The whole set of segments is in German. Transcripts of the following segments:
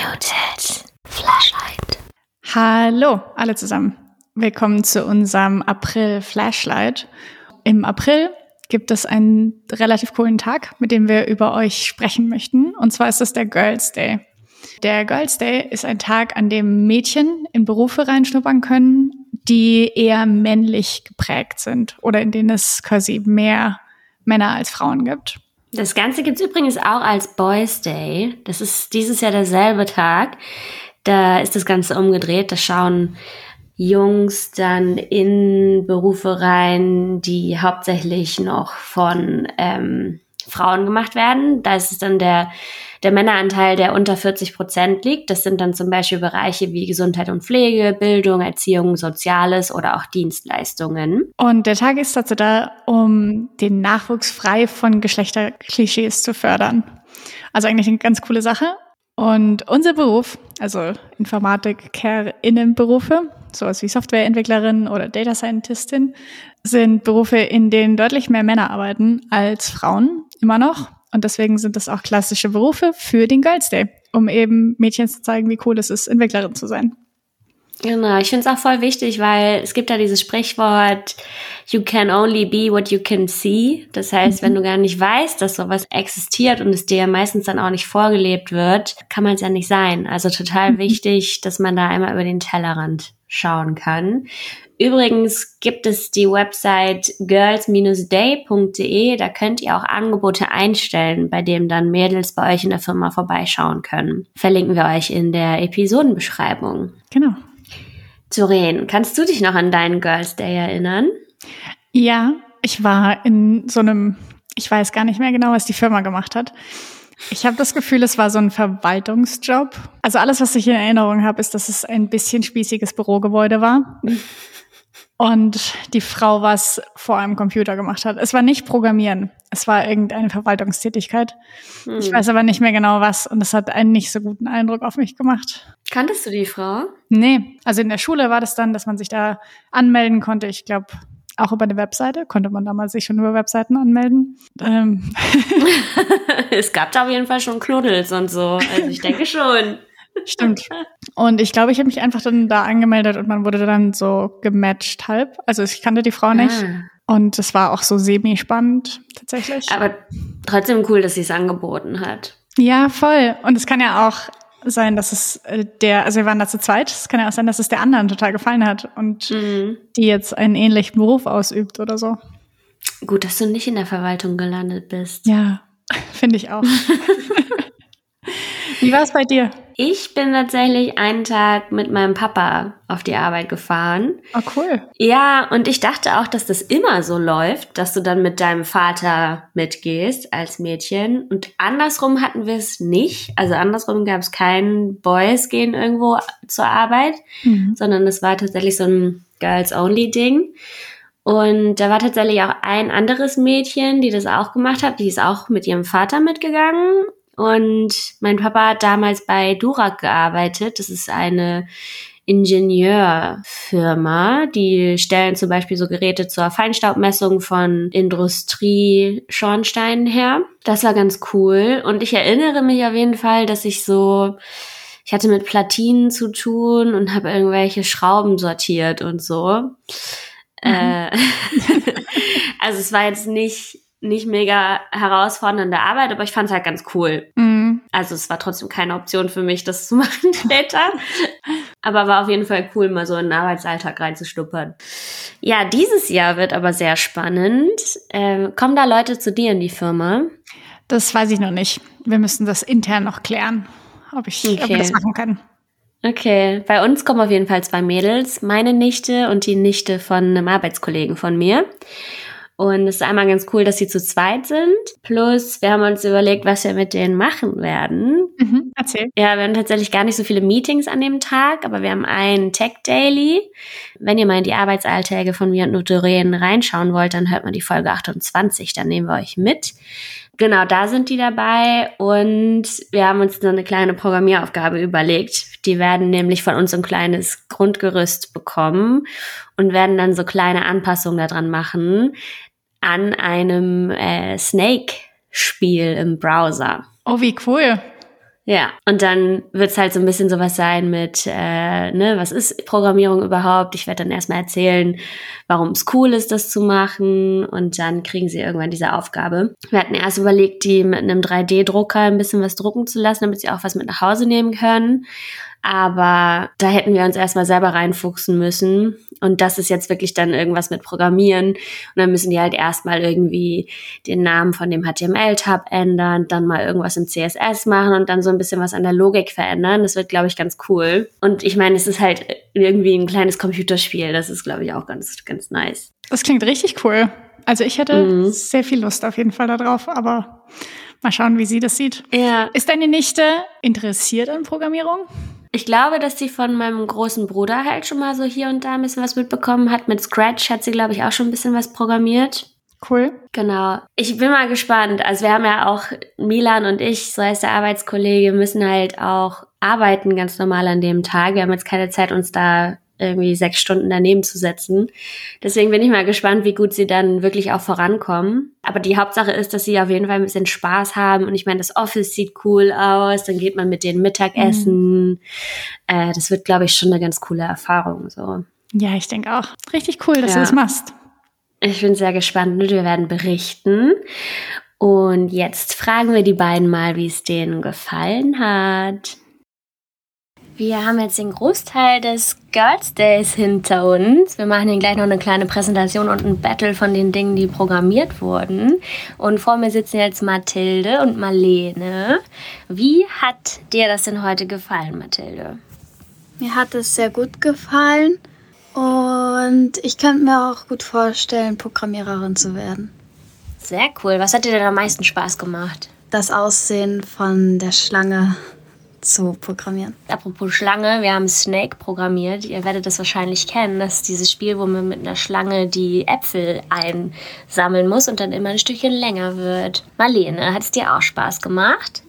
Muted Flashlight. Hallo alle zusammen. Willkommen zu unserem April Flashlight. Im April gibt es einen relativ coolen Tag, mit dem wir über euch sprechen möchten. Und zwar ist es der Girls Day. Der Girls Day ist ein Tag, an dem Mädchen in Berufe reinschnuppern können, die eher männlich geprägt sind oder in denen es quasi mehr Männer als Frauen gibt. Das Ganze gibt's übrigens auch als Boys Day. Das ist dieses Jahr derselbe Tag. Da ist das Ganze umgedreht. Da schauen Jungs dann in Berufe rein, die hauptsächlich noch von ähm, Frauen gemacht werden. Da ist es dann der, der Männeranteil, der unter 40 Prozent liegt. Das sind dann zum Beispiel Bereiche wie Gesundheit und Pflege, Bildung, Erziehung, Soziales oder auch Dienstleistungen. Und der Tag ist dazu da, um den Nachwuchs frei von Geschlechterklischees zu fördern. Also eigentlich eine ganz coole Sache. Und unser Beruf, also Informatik-Care-Innenberufe, sowas wie Softwareentwicklerin oder Data Scientistin, sind Berufe, in denen deutlich mehr Männer arbeiten als Frauen, immer noch. Und deswegen sind das auch klassische Berufe für den Girls Day, um eben Mädchen zu zeigen, wie cool es ist, Entwicklerin zu sein. Genau, ich finde es auch voll wichtig, weil es gibt ja dieses Sprichwort, you can only be what you can see. Das heißt, mhm. wenn du gar nicht weißt, dass sowas existiert und es dir ja meistens dann auch nicht vorgelebt wird, kann man es ja nicht sein. Also total mhm. wichtig, dass man da einmal über den Tellerrand schauen kann. Übrigens gibt es die Website girls-day.de, da könnt ihr auch Angebote einstellen, bei dem dann Mädels bei euch in der Firma vorbeischauen können. Verlinken wir euch in der Episodenbeschreibung. Genau. Doreen, kannst du dich noch an deinen Girls Day erinnern? Ja, ich war in so einem, ich weiß gar nicht mehr genau, was die Firma gemacht hat. Ich habe das Gefühl, es war so ein Verwaltungsjob. Also alles, was ich in Erinnerung habe, ist, dass es ein bisschen spießiges Bürogebäude war. Und die Frau was vor einem Computer gemacht hat. Es war nicht Programmieren, es war irgendeine Verwaltungstätigkeit. Hm. Ich weiß aber nicht mehr genau was und es hat einen nicht so guten Eindruck auf mich gemacht. Kanntest du die Frau? Nee, also in der Schule war das dann, dass man sich da anmelden konnte. Ich glaube, auch über eine Webseite konnte man damals sich schon über Webseiten anmelden. Ähm. es gab da auf jeden Fall schon Knuddels und so. Also ich denke schon. Stimmt. Und ich glaube, ich habe mich einfach dann da angemeldet und man wurde dann so gematcht halb. Also ich kannte die Frau nicht. Ah. Und es war auch so semi-spannend tatsächlich. Aber trotzdem cool, dass sie es angeboten hat. Ja, voll. Und es kann ja auch sein, dass es äh, der, also wir waren da zu zweit, es kann ja auch sein, dass es der anderen total gefallen hat und mhm. die jetzt einen ähnlichen Beruf ausübt oder so. Gut, dass du nicht in der Verwaltung gelandet bist. Ja, finde ich auch. Wie war es bei dir? Ich bin tatsächlich einen Tag mit meinem Papa auf die Arbeit gefahren. Oh, cool. Ja, und ich dachte auch, dass das immer so läuft, dass du dann mit deinem Vater mitgehst als Mädchen. Und andersrum hatten wir es nicht. Also andersrum gab es kein Boys gehen irgendwo zur Arbeit, mhm. sondern es war tatsächlich so ein Girls-Only-Ding. Und da war tatsächlich auch ein anderes Mädchen, die das auch gemacht hat. Die ist auch mit ihrem Vater mitgegangen. Und mein Papa hat damals bei Durak gearbeitet. Das ist eine Ingenieurfirma. Die stellen zum Beispiel so Geräte zur Feinstaubmessung von Industrie-Schornsteinen her. Das war ganz cool. Und ich erinnere mich auf jeden Fall, dass ich so, ich hatte mit Platinen zu tun und habe irgendwelche Schrauben sortiert und so. Mhm. Äh, also es war jetzt nicht nicht mega herausfordernde Arbeit, aber ich fand es halt ganz cool. Mhm. Also es war trotzdem keine Option für mich, das zu machen später. aber war auf jeden Fall cool, mal so in den Arbeitsalltag reinzustuppern. Ja, dieses Jahr wird aber sehr spannend. Ähm, kommen da Leute zu dir in die Firma? Das weiß ich noch nicht. Wir müssen das intern noch klären, ob ich, okay. ob wir das machen können. Okay, bei uns kommen auf jeden Fall zwei Mädels, meine Nichte und die Nichte von einem Arbeitskollegen von mir. Und es ist einmal ganz cool, dass sie zu zweit sind. Plus, wir haben uns überlegt, was wir mit denen machen werden. Mhm, erzähl. Ja, wir haben tatsächlich gar nicht so viele Meetings an dem Tag, aber wir haben einen Tech Daily. Wenn ihr mal in die Arbeitsalltäge von mir und Nutorien reinschauen wollt, dann hört man die Folge 28, dann nehmen wir euch mit. Genau, da sind die dabei und wir haben uns noch eine kleine Programmieraufgabe überlegt. Die werden nämlich von uns ein kleines Grundgerüst bekommen und werden dann so kleine Anpassungen daran machen an einem äh, Snake-Spiel im Browser. Oh, wie cool. Ja, und dann wird's halt so ein bisschen sowas sein mit, äh, ne, was ist Programmierung überhaupt? Ich werde dann erstmal erzählen, warum es cool ist, das zu machen. Und dann kriegen sie irgendwann diese Aufgabe. Wir hatten erst überlegt, die mit einem 3D-Drucker ein bisschen was drucken zu lassen, damit sie auch was mit nach Hause nehmen können. Aber da hätten wir uns erstmal selber reinfuchsen müssen. Und das ist jetzt wirklich dann irgendwas mit Programmieren. Und dann müssen die halt erstmal irgendwie den Namen von dem HTML-Tab ändern, dann mal irgendwas im CSS machen und dann so ein bisschen was an der Logik verändern. Das wird, glaube ich, ganz cool. Und ich meine, es ist halt irgendwie ein kleines Computerspiel. Das ist, glaube ich, auch ganz, ganz nice. Das klingt richtig cool. Also ich hätte mhm. sehr viel Lust auf jeden Fall darauf, aber mal schauen, wie sie das sieht. Ja. Ist deine Nichte interessiert an Programmierung? Ich glaube, dass sie von meinem großen Bruder halt schon mal so hier und da ein bisschen was mitbekommen hat. Mit Scratch hat sie, glaube ich, auch schon ein bisschen was programmiert. Cool. Genau. Ich bin mal gespannt. Also wir haben ja auch, Milan und ich, so heißt der Arbeitskollege, müssen halt auch arbeiten ganz normal an dem Tag. Wir haben jetzt keine Zeit, uns da irgendwie sechs Stunden daneben zu setzen. Deswegen bin ich mal gespannt, wie gut sie dann wirklich auch vorankommen. Aber die Hauptsache ist, dass sie auf jeden Fall ein bisschen Spaß haben. Und ich meine, das Office sieht cool aus. Dann geht man mit denen Mittagessen. Mhm. Äh, das wird, glaube ich, schon eine ganz coole Erfahrung. So. Ja, ich denke auch. Richtig cool, dass ja. du das machst. Ich bin sehr gespannt und wir werden berichten. Und jetzt fragen wir die beiden mal, wie es denen gefallen hat. Wir haben jetzt den Großteil des Girls Days hinter uns. Wir machen hier gleich noch eine kleine Präsentation und ein Battle von den Dingen, die programmiert wurden. Und vor mir sitzen jetzt Mathilde und Marlene. Wie hat dir das denn heute gefallen, Mathilde? Mir hat es sehr gut gefallen und ich könnte mir auch gut vorstellen, Programmiererin zu werden. Sehr cool. Was hat dir denn am meisten Spaß gemacht? Das Aussehen von der Schlange zu programmieren. Apropos Schlange, wir haben Snake programmiert. Ihr werdet das wahrscheinlich kennen. Das ist dieses Spiel, wo man mit einer Schlange die Äpfel einsammeln muss und dann immer ein Stückchen länger wird. Marlene, hat es dir auch Spaß gemacht?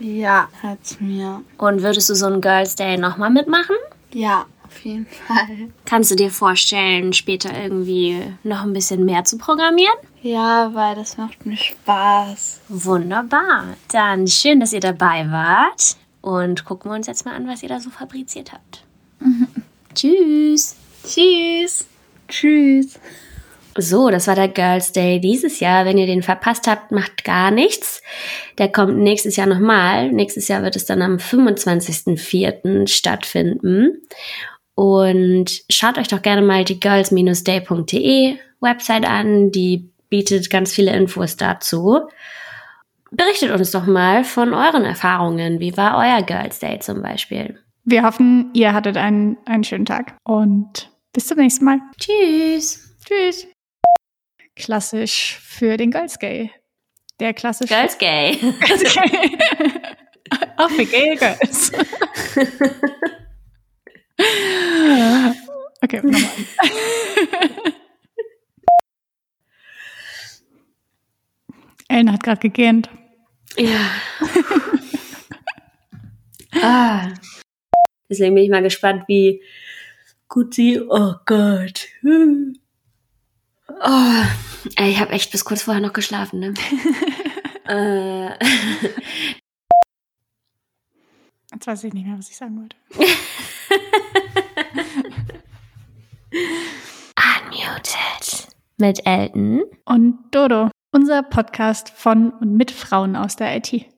Ja, hat es mir. Und würdest du so einen Girls Day nochmal mitmachen? Ja, auf jeden Fall. Kannst du dir vorstellen, später irgendwie noch ein bisschen mehr zu programmieren? Ja, weil das macht mir Spaß. Wunderbar. Dann schön, dass ihr dabei wart. Und gucken wir uns jetzt mal an, was ihr da so fabriziert habt. Mhm. Tschüss. Tschüss. Tschüss. So, das war der Girls Day dieses Jahr. Wenn ihr den verpasst habt, macht gar nichts. Der kommt nächstes Jahr nochmal. Nächstes Jahr wird es dann am 25.04. stattfinden. Und schaut euch doch gerne mal die girls-day.de Website an. Die bietet ganz viele Infos dazu. Berichtet uns doch mal von euren Erfahrungen. Wie war euer Girls Day zum Beispiel? Wir hoffen, ihr hattet einen, einen schönen Tag und bis zum nächsten Mal. Tschüss. Tschüss. Klassisch für den Girls Gay. Der klassische. Girls Gay. Girls Gay. Auch für Gay Girls. okay, nochmal. Ellen hat gerade gegähnt. Ja. ah. Deswegen bin ich mal gespannt, wie gut sie. Oh Gott. Oh. Ey, ich habe echt bis kurz vorher noch geschlafen, ne? äh. Jetzt weiß ich nicht mehr, was ich sagen wollte. Unmuted. Mit Elton. Und Dodo. Unser Podcast von und mit Frauen aus der IT.